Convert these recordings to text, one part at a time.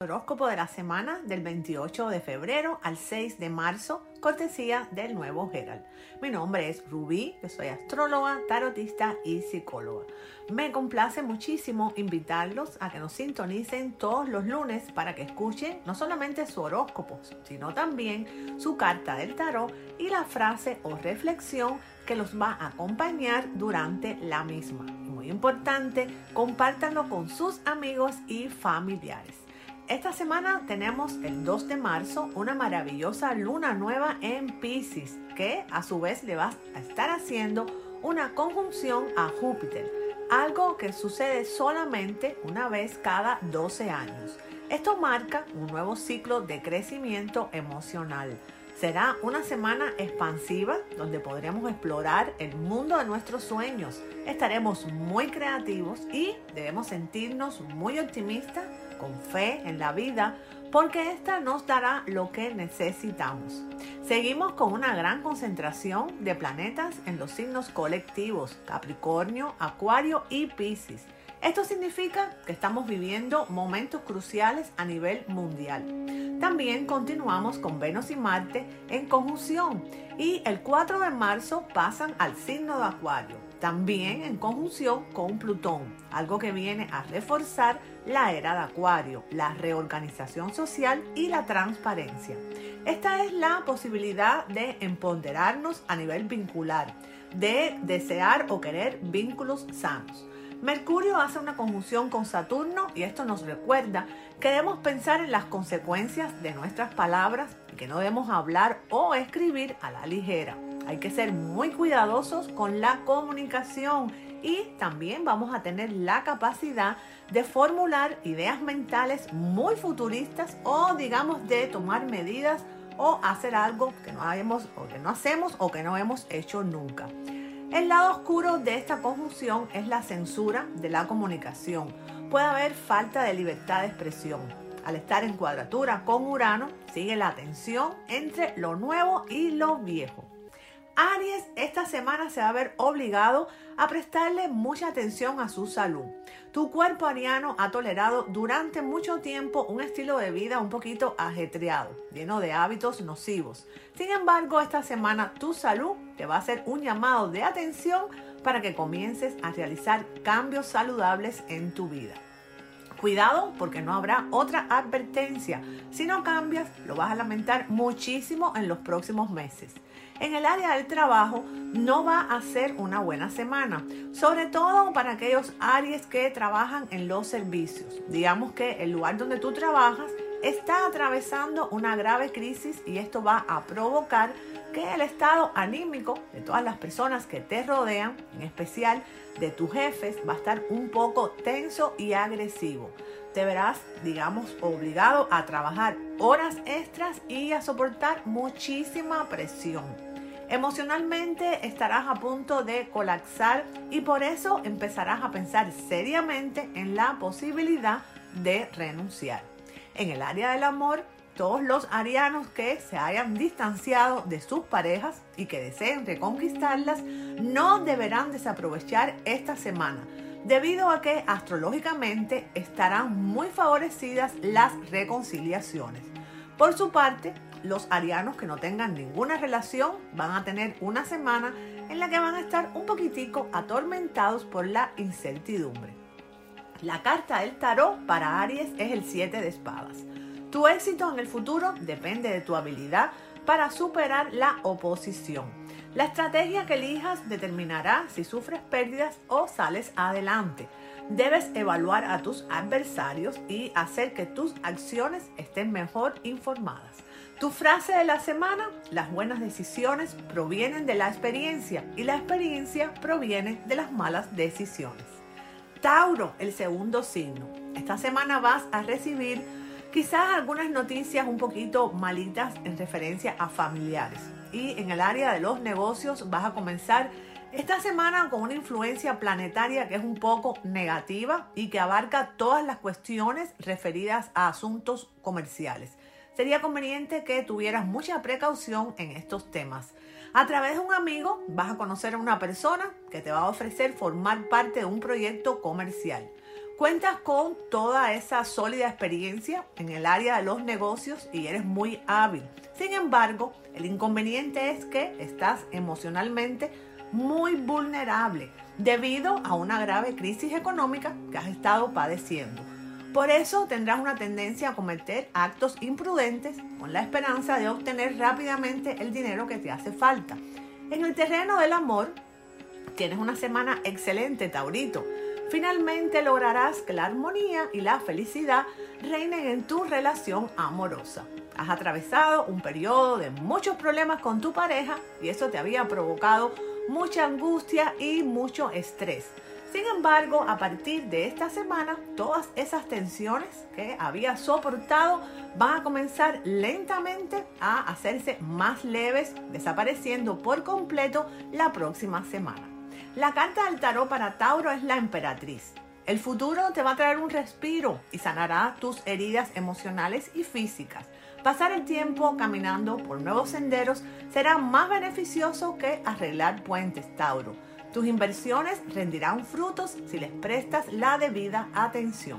Horóscopo de la semana del 28 de febrero al 6 de marzo, cortesía del nuevo Herald. Mi nombre es Rubí, yo soy astróloga, tarotista y psicóloga. Me complace muchísimo invitarlos a que nos sintonicen todos los lunes para que escuchen no solamente su horóscopo, sino también su carta del tarot y la frase o reflexión que los va a acompañar durante la misma. Muy importante, compártanlo con sus amigos y familiares. Esta semana tenemos el 2 de marzo una maravillosa luna nueva en Pisces que a su vez le va a estar haciendo una conjunción a Júpiter, algo que sucede solamente una vez cada 12 años. Esto marca un nuevo ciclo de crecimiento emocional. Será una semana expansiva donde podremos explorar el mundo de nuestros sueños. Estaremos muy creativos y debemos sentirnos muy optimistas con fe en la vida, porque esta nos dará lo que necesitamos. Seguimos con una gran concentración de planetas en los signos colectivos, Capricornio, Acuario y Piscis. Esto significa que estamos viviendo momentos cruciales a nivel mundial. También continuamos con Venus y Marte en conjunción y el 4 de marzo pasan al signo de Acuario, también en conjunción con Plutón, algo que viene a reforzar la era de Acuario, la reorganización social y la transparencia. Esta es la posibilidad de empoderarnos a nivel vincular, de desear o querer vínculos sanos. Mercurio hace una conjunción con Saturno y esto nos recuerda que debemos pensar en las consecuencias de nuestras palabras y que no debemos hablar o escribir a la ligera. Hay que ser muy cuidadosos con la comunicación y también vamos a tener la capacidad de formular ideas mentales muy futuristas o digamos de tomar medidas o hacer algo que no, o que no hacemos o que no hemos hecho nunca. El lado oscuro de esta conjunción es la censura de la comunicación. Puede haber falta de libertad de expresión. Al estar en cuadratura con Urano, sigue la tensión entre lo nuevo y lo viejo. Aries esta semana se va a ver obligado a prestarle mucha atención a su salud. Tu cuerpo ariano ha tolerado durante mucho tiempo un estilo de vida un poquito ajetreado, lleno de hábitos nocivos. Sin embargo, esta semana tu salud te va a hacer un llamado de atención para que comiences a realizar cambios saludables en tu vida. Cuidado porque no habrá otra advertencia. Si no cambias, lo vas a lamentar muchísimo en los próximos meses en el área del trabajo no va a ser una buena semana, sobre todo para aquellos Aries que trabajan en los servicios. Digamos que el lugar donde tú trabajas está atravesando una grave crisis y esto va a provocar que el estado anímico de todas las personas que te rodean, en especial de tus jefes, va a estar un poco tenso y agresivo. Te verás, digamos, obligado a trabajar horas extras y a soportar muchísima presión. Emocionalmente estarás a punto de colapsar y por eso empezarás a pensar seriamente en la posibilidad de renunciar. En el área del amor, todos los arianos que se hayan distanciado de sus parejas y que deseen reconquistarlas no deberán desaprovechar esta semana, debido a que astrológicamente estarán muy favorecidas las reconciliaciones. Por su parte, los arianos que no tengan ninguna relación van a tener una semana en la que van a estar un poquitico atormentados por la incertidumbre. La carta del tarot para Aries es el 7 de espadas. Tu éxito en el futuro depende de tu habilidad para superar la oposición. La estrategia que elijas determinará si sufres pérdidas o sales adelante. Debes evaluar a tus adversarios y hacer que tus acciones estén mejor informadas. Tu frase de la semana, las buenas decisiones provienen de la experiencia y la experiencia proviene de las malas decisiones. Tauro, el segundo signo. Esta semana vas a recibir quizás algunas noticias un poquito malitas en referencia a familiares. Y en el área de los negocios vas a comenzar esta semana con una influencia planetaria que es un poco negativa y que abarca todas las cuestiones referidas a asuntos comerciales sería conveniente que tuvieras mucha precaución en estos temas. A través de un amigo vas a conocer a una persona que te va a ofrecer formar parte de un proyecto comercial. Cuentas con toda esa sólida experiencia en el área de los negocios y eres muy hábil. Sin embargo, el inconveniente es que estás emocionalmente muy vulnerable debido a una grave crisis económica que has estado padeciendo. Por eso tendrás una tendencia a cometer actos imprudentes con la esperanza de obtener rápidamente el dinero que te hace falta. En el terreno del amor, tienes una semana excelente, Taurito. Finalmente lograrás que la armonía y la felicidad reinen en tu relación amorosa. Has atravesado un periodo de muchos problemas con tu pareja y eso te había provocado mucha angustia y mucho estrés. Sin embargo, a partir de esta semana, todas esas tensiones que había soportado van a comenzar lentamente a hacerse más leves, desapareciendo por completo la próxima semana. La carta del tarot para Tauro es la emperatriz. El futuro te va a traer un respiro y sanará tus heridas emocionales y físicas. Pasar el tiempo caminando por nuevos senderos será más beneficioso que arreglar puentes, Tauro. Tus inversiones rendirán frutos si les prestas la debida atención.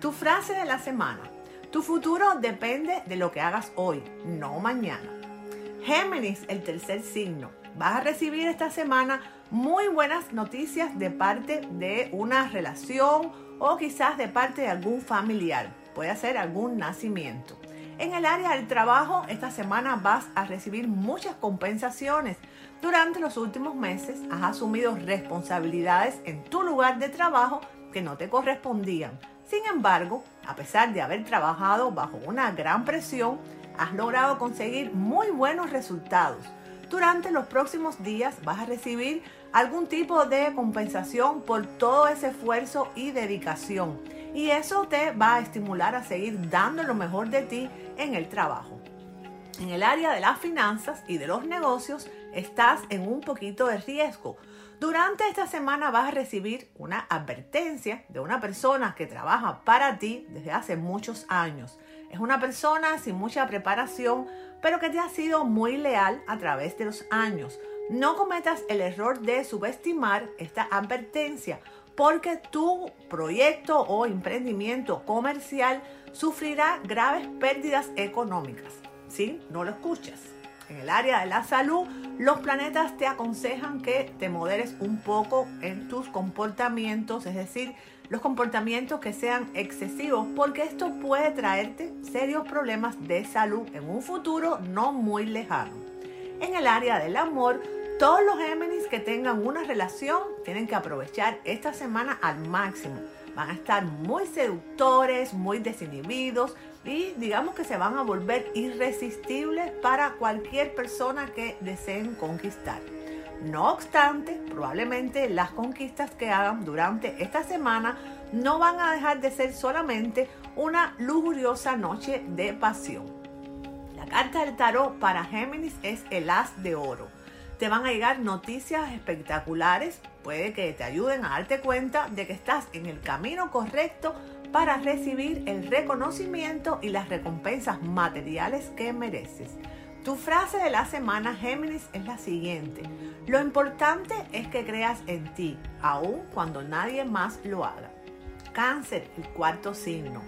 Tu frase de la semana. Tu futuro depende de lo que hagas hoy, no mañana. Géminis, el tercer signo. Vas a recibir esta semana muy buenas noticias de parte de una relación o quizás de parte de algún familiar. Puede ser algún nacimiento. En el área del trabajo, esta semana vas a recibir muchas compensaciones. Durante los últimos meses has asumido responsabilidades en tu lugar de trabajo que no te correspondían. Sin embargo, a pesar de haber trabajado bajo una gran presión, has logrado conseguir muy buenos resultados. Durante los próximos días vas a recibir algún tipo de compensación por todo ese esfuerzo y dedicación. Y eso te va a estimular a seguir dando lo mejor de ti en el trabajo. En el área de las finanzas y de los negocios estás en un poquito de riesgo. Durante esta semana vas a recibir una advertencia de una persona que trabaja para ti desde hace muchos años. Es una persona sin mucha preparación, pero que te ha sido muy leal a través de los años. No cometas el error de subestimar esta advertencia porque tu proyecto o emprendimiento comercial sufrirá graves pérdidas económicas. ¿Sí? No lo escuchas. En el área de la salud, los planetas te aconsejan que te moderes un poco en tus comportamientos, es decir, los comportamientos que sean excesivos, porque esto puede traerte serios problemas de salud en un futuro no muy lejano. En el área del amor, todos los Géminis que tengan una relación tienen que aprovechar esta semana al máximo. Van a estar muy seductores, muy desinhibidos y digamos que se van a volver irresistibles para cualquier persona que deseen conquistar. No obstante, probablemente las conquistas que hagan durante esta semana no van a dejar de ser solamente una lujuriosa noche de pasión. La carta del tarot para Géminis es el as de oro te van a llegar noticias espectaculares, puede que te ayuden a darte cuenta de que estás en el camino correcto para recibir el reconocimiento y las recompensas materiales que mereces. Tu frase de la semana Géminis es la siguiente. Lo importante es que creas en ti, aun cuando nadie más lo haga. Cáncer, el cuarto signo.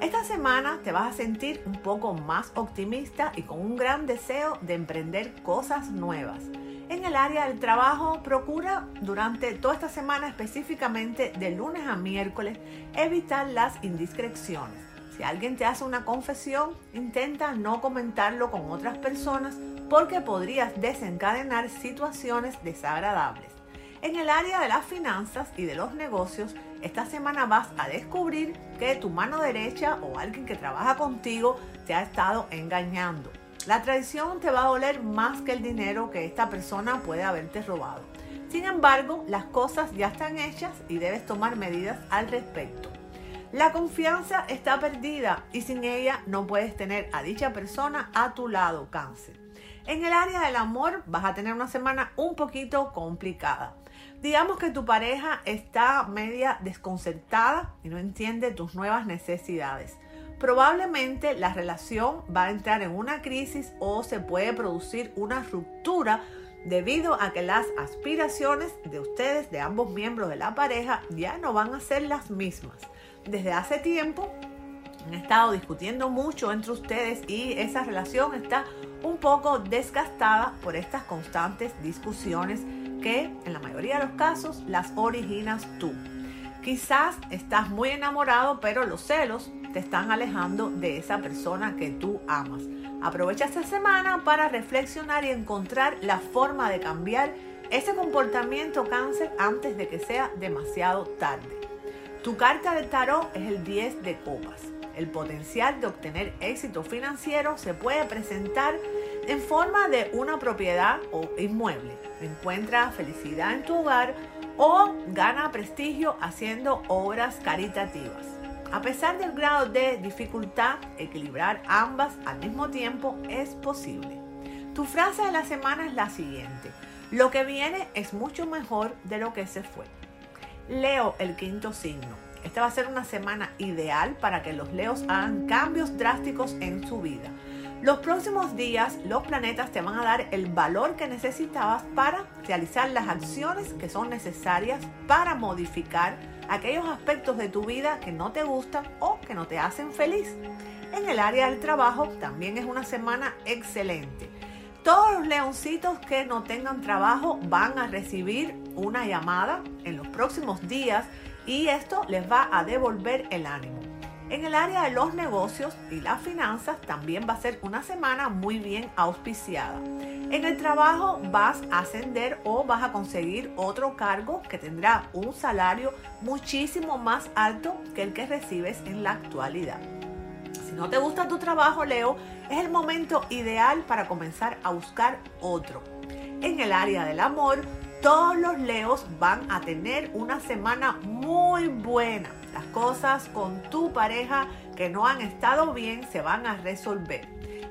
Esta semana te vas a sentir un poco más optimista y con un gran deseo de emprender cosas nuevas. En el área del trabajo, procura durante toda esta semana, específicamente de lunes a miércoles, evitar las indiscreciones. Si alguien te hace una confesión, intenta no comentarlo con otras personas porque podrías desencadenar situaciones desagradables. En el área de las finanzas y de los negocios, esta semana vas a descubrir que tu mano derecha o alguien que trabaja contigo te ha estado engañando. La traición te va a doler más que el dinero que esta persona puede haberte robado. Sin embargo, las cosas ya están hechas y debes tomar medidas al respecto. La confianza está perdida y sin ella no puedes tener a dicha persona a tu lado, cáncer. En el área del amor vas a tener una semana un poquito complicada. Digamos que tu pareja está media desconcertada y no entiende tus nuevas necesidades probablemente la relación va a entrar en una crisis o se puede producir una ruptura debido a que las aspiraciones de ustedes, de ambos miembros de la pareja, ya no van a ser las mismas. Desde hace tiempo han estado discutiendo mucho entre ustedes y esa relación está un poco desgastada por estas constantes discusiones que en la mayoría de los casos las originas tú. Quizás estás muy enamorado, pero los celos te están alejando de esa persona que tú amas. Aprovecha esta semana para reflexionar y encontrar la forma de cambiar ese comportamiento cáncer antes de que sea demasiado tarde. Tu carta de tarot es el 10 de copas. El potencial de obtener éxito financiero se puede presentar en forma de una propiedad o inmueble. Encuentra felicidad en tu hogar o gana prestigio haciendo obras caritativas. A pesar del grado de dificultad, equilibrar ambas al mismo tiempo es posible. Tu frase de la semana es la siguiente. Lo que viene es mucho mejor de lo que se fue. Leo el quinto signo. Esta va a ser una semana ideal para que los leos hagan cambios drásticos en su vida. Los próximos días los planetas te van a dar el valor que necesitabas para realizar las acciones que son necesarias para modificar aquellos aspectos de tu vida que no te gustan o que no te hacen feliz. En el área del trabajo también es una semana excelente. Todos los leoncitos que no tengan trabajo van a recibir una llamada en los próximos días y esto les va a devolver el ánimo. En el área de los negocios y las finanzas también va a ser una semana muy bien auspiciada. En el trabajo vas a ascender o vas a conseguir otro cargo que tendrá un salario muchísimo más alto que el que recibes en la actualidad. Si no te gusta tu trabajo, Leo, es el momento ideal para comenzar a buscar otro. En el área del amor, todos los leos van a tener una semana muy buena. Las cosas con tu pareja que no han estado bien se van a resolver.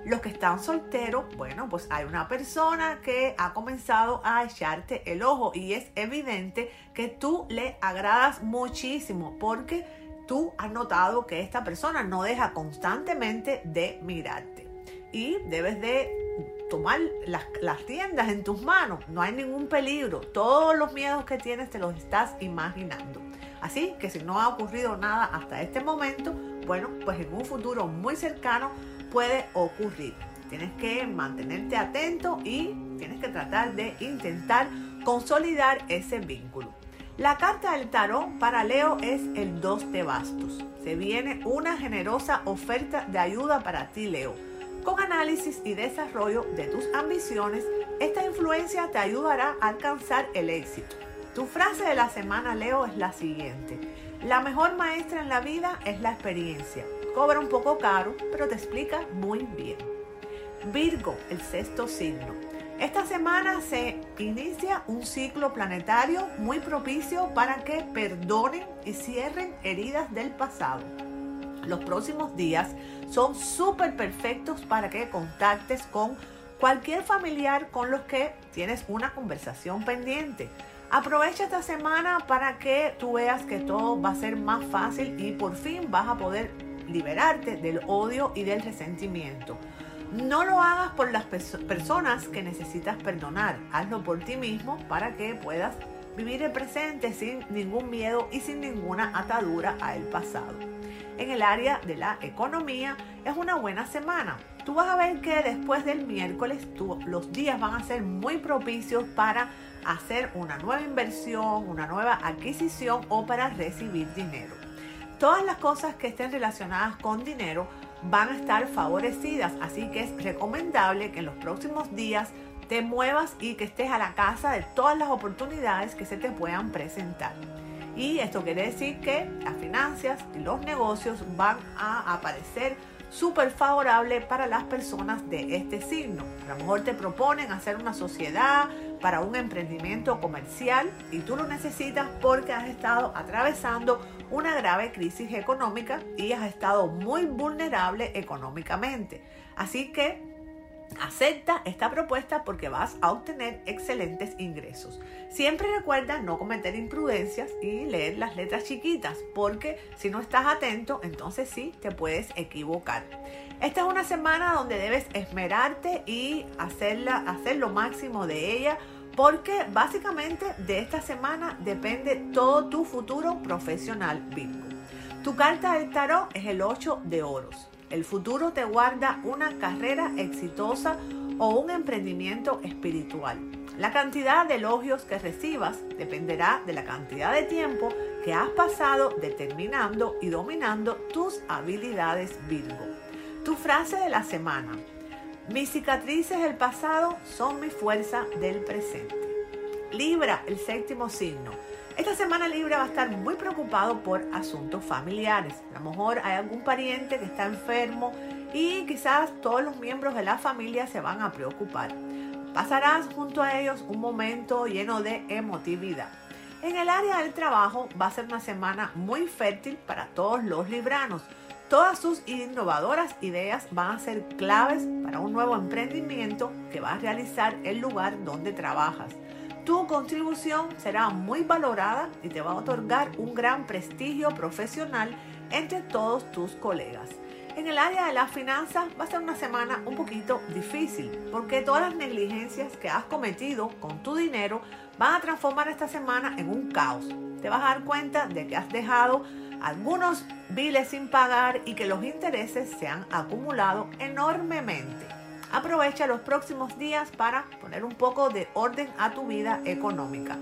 Los que están solteros, bueno, pues hay una persona que ha comenzado a echarte el ojo y es evidente que tú le agradas muchísimo porque tú has notado que esta persona no deja constantemente de mirarte y debes de tomar las, las tiendas en tus manos. No hay ningún peligro. Todos los miedos que tienes te los estás imaginando. Así que si no ha ocurrido nada hasta este momento, bueno, pues en un futuro muy cercano puede ocurrir. Tienes que mantenerte atento y tienes que tratar de intentar consolidar ese vínculo. La carta del tarot para Leo es el 2 de bastos. Se viene una generosa oferta de ayuda para ti, Leo con análisis y desarrollo de tus ambiciones, esta influencia te ayudará a alcanzar el éxito. Tu frase de la semana, Leo, es la siguiente. La mejor maestra en la vida es la experiencia. Cobra un poco caro, pero te explica muy bien. Virgo, el sexto signo. Esta semana se inicia un ciclo planetario muy propicio para que perdonen y cierren heridas del pasado. Los próximos días son súper perfectos para que contactes con cualquier familiar con los que tienes una conversación pendiente. Aprovecha esta semana para que tú veas que todo va a ser más fácil y por fin vas a poder liberarte del odio y del resentimiento. No lo hagas por las personas que necesitas perdonar, hazlo por ti mismo para que puedas vivir el presente sin ningún miedo y sin ninguna atadura al pasado en el área de la economía, es una buena semana. Tú vas a ver que después del miércoles los días van a ser muy propicios para hacer una nueva inversión, una nueva adquisición o para recibir dinero. Todas las cosas que estén relacionadas con dinero van a estar favorecidas, así que es recomendable que en los próximos días te muevas y que estés a la casa de todas las oportunidades que se te puedan presentar. Y esto quiere decir que las finanzas y los negocios van a aparecer súper favorable para las personas de este signo. A lo mejor te proponen hacer una sociedad para un emprendimiento comercial y tú lo necesitas porque has estado atravesando una grave crisis económica y has estado muy vulnerable económicamente. Así que Acepta esta propuesta porque vas a obtener excelentes ingresos. Siempre recuerda no cometer imprudencias y leer las letras chiquitas porque si no estás atento entonces sí te puedes equivocar. Esta es una semana donde debes esmerarte y hacerla, hacer lo máximo de ella porque básicamente de esta semana depende todo tu futuro profesional Virgo. Tu carta del tarot es el 8 de oros. El futuro te guarda una carrera exitosa o un emprendimiento espiritual. La cantidad de elogios que recibas dependerá de la cantidad de tiempo que has pasado determinando y dominando tus habilidades Virgo. Tu frase de la semana. Mis cicatrices del pasado son mi fuerza del presente. Libra, el séptimo signo. Esta semana Libra va a estar muy preocupado por asuntos familiares. A lo mejor hay algún pariente que está enfermo y quizás todos los miembros de la familia se van a preocupar. Pasarás junto a ellos un momento lleno de emotividad. En el área del trabajo va a ser una semana muy fértil para todos los libranos. Todas sus innovadoras ideas van a ser claves para un nuevo emprendimiento que va a realizar el lugar donde trabajas. Tu contribución será muy valorada y te va a otorgar un gran prestigio profesional entre todos tus colegas. En el área de las finanzas va a ser una semana un poquito difícil porque todas las negligencias que has cometido con tu dinero van a transformar esta semana en un caos. Te vas a dar cuenta de que has dejado algunos biles sin pagar y que los intereses se han acumulado enormemente. Aprovecha los próximos días para poner un poco de orden a tu vida económica.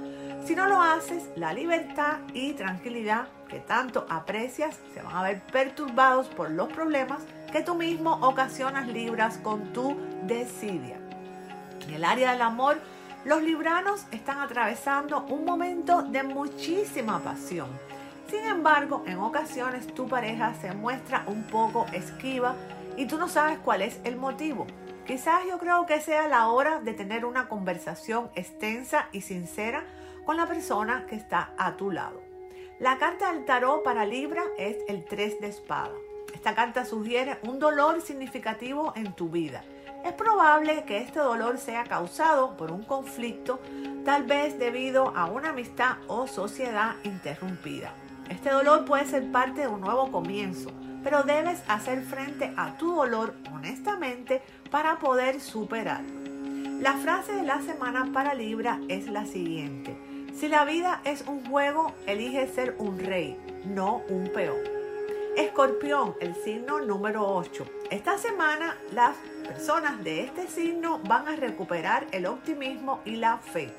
Si no lo haces, la libertad y tranquilidad que tanto aprecias se van a ver perturbados por los problemas que tú mismo ocasionas libras con tu desidia. En el área del amor, los libranos están atravesando un momento de muchísima pasión. Sin embargo, en ocasiones tu pareja se muestra un poco esquiva y tú no sabes cuál es el motivo. Quizás yo creo que sea la hora de tener una conversación extensa y sincera con la persona que está a tu lado. La carta del tarot para Libra es el 3 de espada. Esta carta sugiere un dolor significativo en tu vida. Es probable que este dolor sea causado por un conflicto, tal vez debido a una amistad o sociedad interrumpida. Este dolor puede ser parte de un nuevo comienzo, pero debes hacer frente a tu dolor honestamente para poder superarlo. La frase de la semana para Libra es la siguiente. Si la vida es un juego, elige ser un rey, no un peón. Escorpión, el signo número 8. Esta semana las personas de este signo van a recuperar el optimismo y la fe.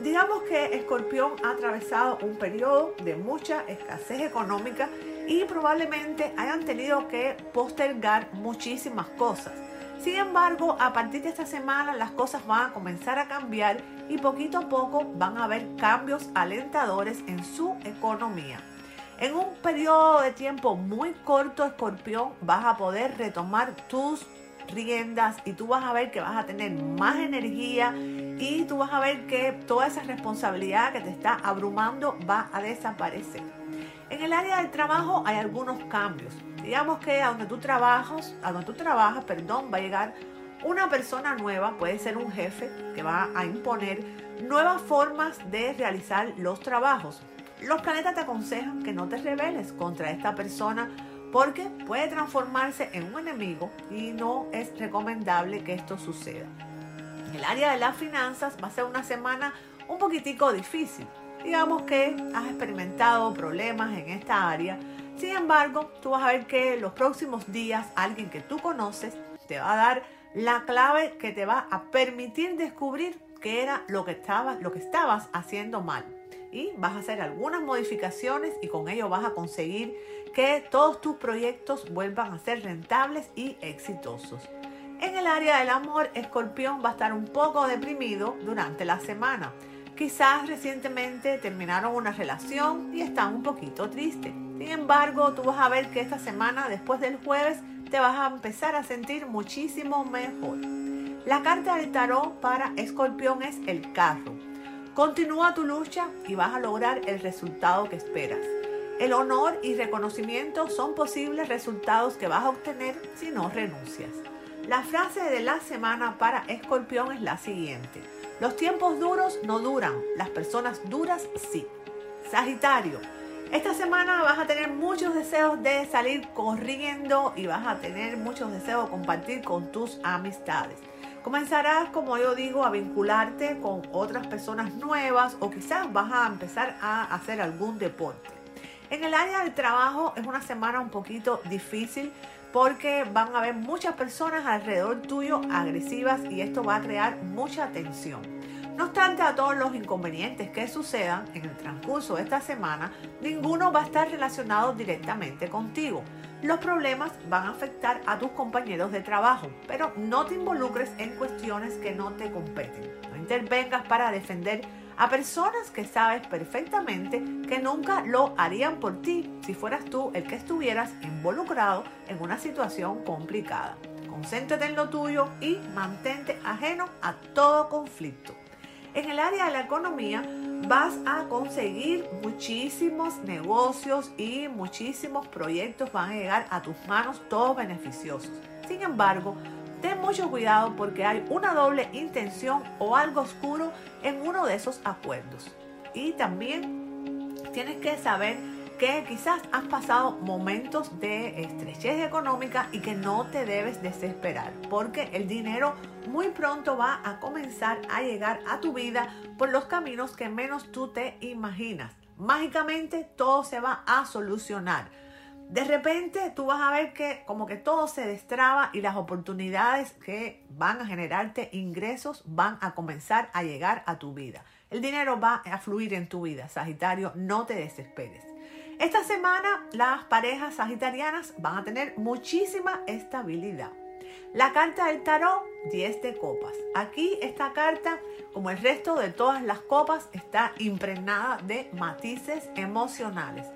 Digamos que Escorpión ha atravesado un periodo de mucha escasez económica y probablemente hayan tenido que postergar muchísimas cosas. Sin embargo, a partir de esta semana las cosas van a comenzar a cambiar y poquito a poco van a haber cambios alentadores en su economía. En un periodo de tiempo muy corto, escorpión, vas a poder retomar tus riendas y tú vas a ver que vas a tener más energía y tú vas a ver que toda esa responsabilidad que te está abrumando va a desaparecer. En el área del trabajo hay algunos cambios. Digamos que a donde tú trabajas, a donde tú trabajas, perdón, va a llegar una persona nueva, puede ser un jefe que va a imponer nuevas formas de realizar los trabajos. Los planetas te aconsejan que no te rebeles contra esta persona porque puede transformarse en un enemigo y no es recomendable que esto suceda. En el área de las finanzas va a ser una semana un poquitico difícil. Digamos que has experimentado problemas en esta área. Sin embargo, tú vas a ver que los próximos días alguien que tú conoces te va a dar la clave que te va a permitir descubrir qué era lo que, estabas, lo que estabas haciendo mal. Y vas a hacer algunas modificaciones y con ello vas a conseguir que todos tus proyectos vuelvan a ser rentables y exitosos. En el área del amor, Escorpión va a estar un poco deprimido durante la semana. Quizás recientemente terminaron una relación y están un poquito tristes. Sin embargo, tú vas a ver que esta semana, después del jueves, te vas a empezar a sentir muchísimo mejor. La carta del tarot para Escorpión es el carro. Continúa tu lucha y vas a lograr el resultado que esperas. El honor y reconocimiento son posibles resultados que vas a obtener si no renuncias. La frase de la semana para Escorpión es la siguiente. Los tiempos duros no duran, las personas duras sí. Sagitario, esta semana vas a tener muchos deseos de salir corriendo y vas a tener muchos deseos de compartir con tus amistades. Comenzarás, como yo digo, a vincularte con otras personas nuevas o quizás vas a empezar a hacer algún deporte. En el área del trabajo es una semana un poquito difícil porque van a haber muchas personas alrededor tuyo agresivas y esto va a crear mucha tensión. No obstante a todos los inconvenientes que sucedan en el transcurso de esta semana, ninguno va a estar relacionado directamente contigo. Los problemas van a afectar a tus compañeros de trabajo, pero no te involucres en cuestiones que no te competen. No intervengas para defender a personas que sabes perfectamente que nunca lo harían por ti si fueras tú el que estuvieras involucrado en una situación complicada. Concéntrate en lo tuyo y mantente ajeno a todo conflicto. En el área de la economía vas a conseguir muchísimos negocios y muchísimos proyectos van a llegar a tus manos, todos beneficiosos. Sin embargo, ten mucho cuidado porque hay una doble intención o algo oscuro en uno de esos acuerdos. Y también tienes que saber que quizás has pasado momentos de estrechez económica y que no te debes desesperar, porque el dinero muy pronto va a comenzar a llegar a tu vida por los caminos que menos tú te imaginas. Mágicamente todo se va a solucionar. De repente tú vas a ver que como que todo se destraba y las oportunidades que van a generarte ingresos van a comenzar a llegar a tu vida. El dinero va a fluir en tu vida, Sagitario, no te desesperes. Esta semana las parejas sagitarianas van a tener muchísima estabilidad. La carta del tarot, 10 de copas. Aquí esta carta, como el resto de todas las copas, está impregnada de matices emocionales.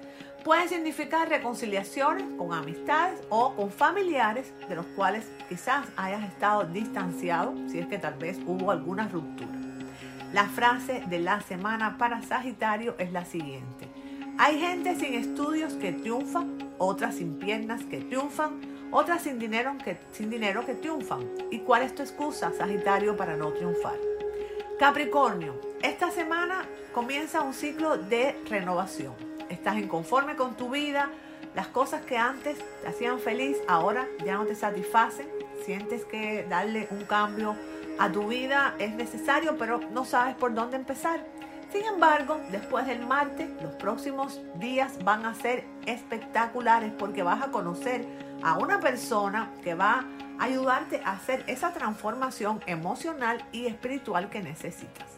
Puede significar reconciliaciones con amistades o con familiares de los cuales quizás hayas estado distanciado, si es que tal vez hubo alguna ruptura. La frase de la semana para Sagitario es la siguiente. Hay gente sin estudios que triunfan, otras sin piernas que triunfan, otras sin dinero que, sin dinero que triunfan. ¿Y cuál es tu excusa, Sagitario, para no triunfar? Capricornio, esta semana comienza un ciclo de renovación. Estás inconforme con tu vida, las cosas que antes te hacían feliz ahora ya no te satisfacen, sientes que darle un cambio a tu vida es necesario, pero no sabes por dónde empezar. Sin embargo, después del martes, los próximos días van a ser espectaculares porque vas a conocer a una persona que va a ayudarte a hacer esa transformación emocional y espiritual que necesitas.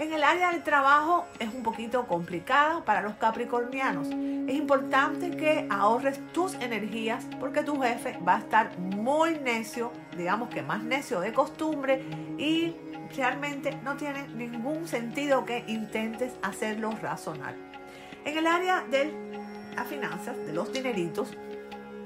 En el área del trabajo es un poquito complicada para los capricornianos. Es importante que ahorres tus energías porque tu jefe va a estar muy necio, digamos que más necio de costumbre y realmente no tiene ningún sentido que intentes hacerlo razonar. En el área de las finanzas, de los dineritos,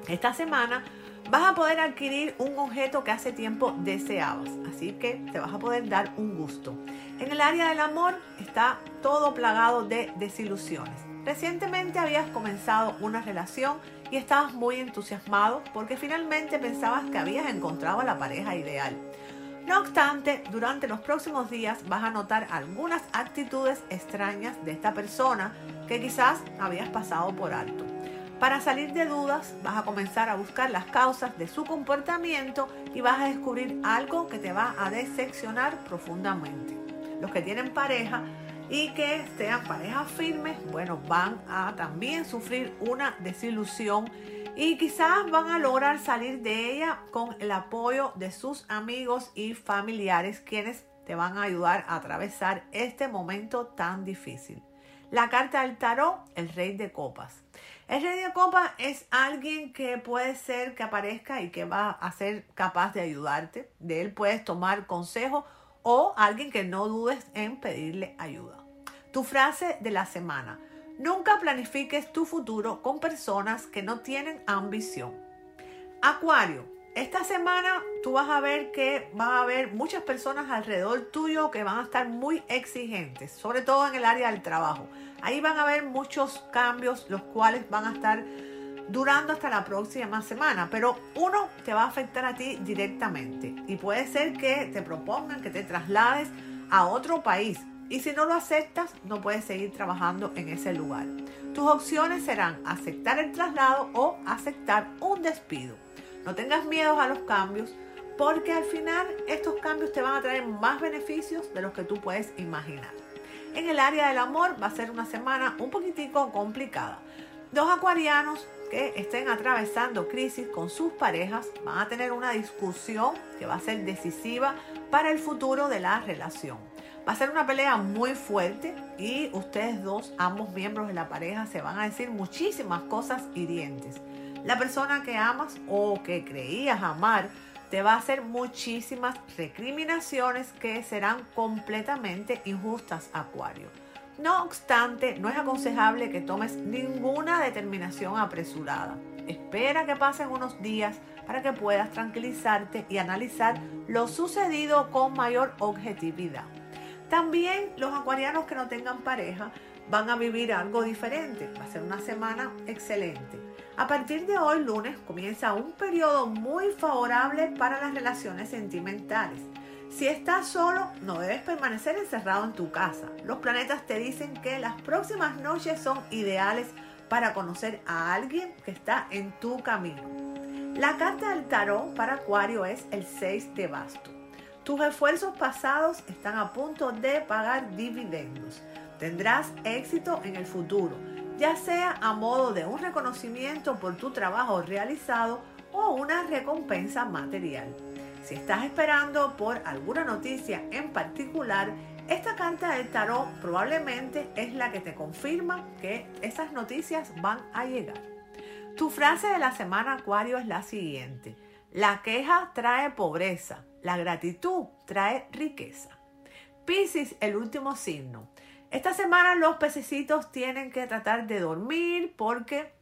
esta semana vas a poder adquirir un objeto que hace tiempo deseabas, así que te vas a poder dar un gusto. En el área del amor está todo plagado de desilusiones. Recientemente habías comenzado una relación y estabas muy entusiasmado porque finalmente pensabas que habías encontrado la pareja ideal. No obstante, durante los próximos días vas a notar algunas actitudes extrañas de esta persona que quizás habías pasado por alto. Para salir de dudas, vas a comenzar a buscar las causas de su comportamiento y vas a descubrir algo que te va a decepcionar profundamente. Los que tienen pareja y que sean parejas firmes, bueno, van a también sufrir una desilusión y quizás van a lograr salir de ella con el apoyo de sus amigos y familiares quienes te van a ayudar a atravesar este momento tan difícil. La carta del tarot, el rey de copas. El rey de es alguien que puede ser que aparezca y que va a ser capaz de ayudarte. De él puedes tomar consejo o alguien que no dudes en pedirle ayuda. Tu frase de la semana. Nunca planifiques tu futuro con personas que no tienen ambición. Acuario, esta semana tú vas a ver que va a haber muchas personas alrededor tuyo que van a estar muy exigentes, sobre todo en el área del trabajo. Ahí van a haber muchos cambios, los cuales van a estar durando hasta la próxima semana, pero uno te va a afectar a ti directamente y puede ser que te propongan que te traslades a otro país y si no lo aceptas no puedes seguir trabajando en ese lugar. Tus opciones serán aceptar el traslado o aceptar un despido. No tengas miedo a los cambios porque al final estos cambios te van a traer más beneficios de los que tú puedes imaginar. En el área del amor va a ser una semana un poquitico complicada. Dos acuarianos que estén atravesando crisis con sus parejas van a tener una discusión que va a ser decisiva para el futuro de la relación. Va a ser una pelea muy fuerte y ustedes dos, ambos miembros de la pareja, se van a decir muchísimas cosas hirientes. La persona que amas o que creías amar te va a hacer muchísimas recriminaciones que serán completamente injustas, Acuario. No obstante, no es aconsejable que tomes ninguna determinación apresurada. Espera que pasen unos días para que puedas tranquilizarte y analizar lo sucedido con mayor objetividad. También los acuarianos que no tengan pareja van a vivir algo diferente. Va a ser una semana excelente. A partir de hoy, lunes, comienza un periodo muy favorable para las relaciones sentimentales. Si estás solo, no debes permanecer encerrado en tu casa. Los planetas te dicen que las próximas noches son ideales para conocer a alguien que está en tu camino. La carta del tarot para Acuario es el 6 de basto. Tus esfuerzos pasados están a punto de pagar dividendos. Tendrás éxito en el futuro, ya sea a modo de un reconocimiento por tu trabajo realizado o una recompensa material. Si estás esperando por alguna noticia en particular, esta carta del tarot probablemente es la que te confirma que esas noticias van a llegar. Tu frase de la semana Acuario es la siguiente. La queja trae pobreza, la gratitud trae riqueza. Piscis, el último signo. Esta semana los pececitos tienen que tratar de dormir porque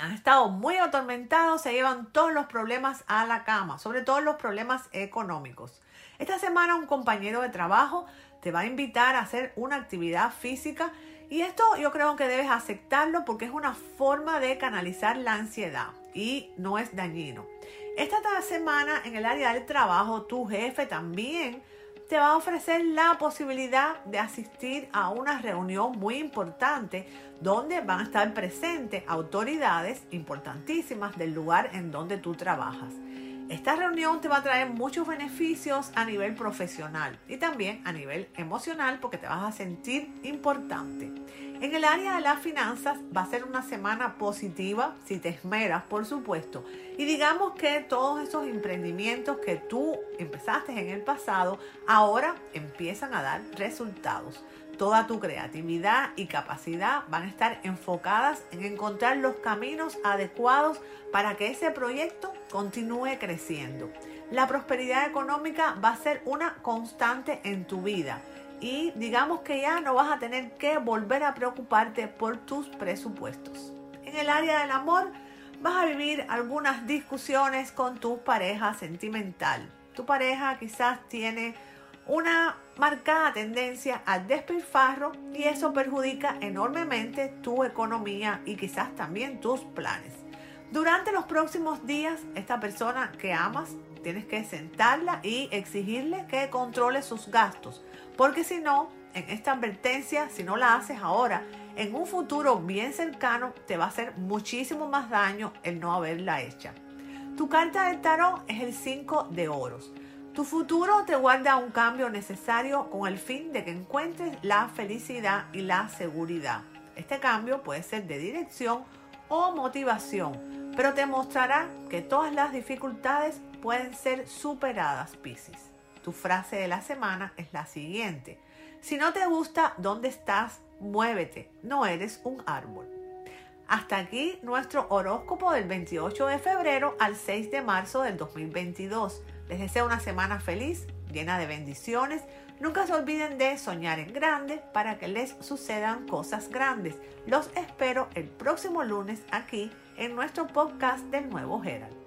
han estado muy atormentados, se llevan todos los problemas a la cama, sobre todo los problemas económicos. Esta semana un compañero de trabajo te va a invitar a hacer una actividad física y esto yo creo que debes aceptarlo porque es una forma de canalizar la ansiedad y no es dañino. Esta semana en el área del trabajo, tu jefe también te va a ofrecer la posibilidad de asistir a una reunión muy importante donde van a estar presentes autoridades importantísimas del lugar en donde tú trabajas. Esta reunión te va a traer muchos beneficios a nivel profesional y también a nivel emocional porque te vas a sentir importante. En el área de las finanzas va a ser una semana positiva si te esmeras, por supuesto. Y digamos que todos esos emprendimientos que tú empezaste en el pasado ahora empiezan a dar resultados. Toda tu creatividad y capacidad van a estar enfocadas en encontrar los caminos adecuados para que ese proyecto continúe creciendo. La prosperidad económica va a ser una constante en tu vida y digamos que ya no vas a tener que volver a preocuparte por tus presupuestos. En el área del amor vas a vivir algunas discusiones con tu pareja sentimental. Tu pareja quizás tiene una marcada tendencia al despilfarro y eso perjudica enormemente tu economía y quizás también tus planes. Durante los próximos días, esta persona que amas, tienes que sentarla y exigirle que controle sus gastos, porque si no, en esta advertencia, si no la haces ahora, en un futuro bien cercano te va a hacer muchísimo más daño el no haberla hecha. Tu carta del tarot es el 5 de oros. Tu futuro te guarda un cambio necesario con el fin de que encuentres la felicidad y la seguridad. Este cambio puede ser de dirección o motivación, pero te mostrará que todas las dificultades pueden ser superadas, Piscis. Tu frase de la semana es la siguiente. Si no te gusta dónde estás, muévete, no eres un árbol. Hasta aquí nuestro horóscopo del 28 de febrero al 6 de marzo del 2022. Les deseo una semana feliz, llena de bendiciones. Nunca se olviden de soñar en grande para que les sucedan cosas grandes. Los espero el próximo lunes aquí en nuestro podcast del Nuevo Herald.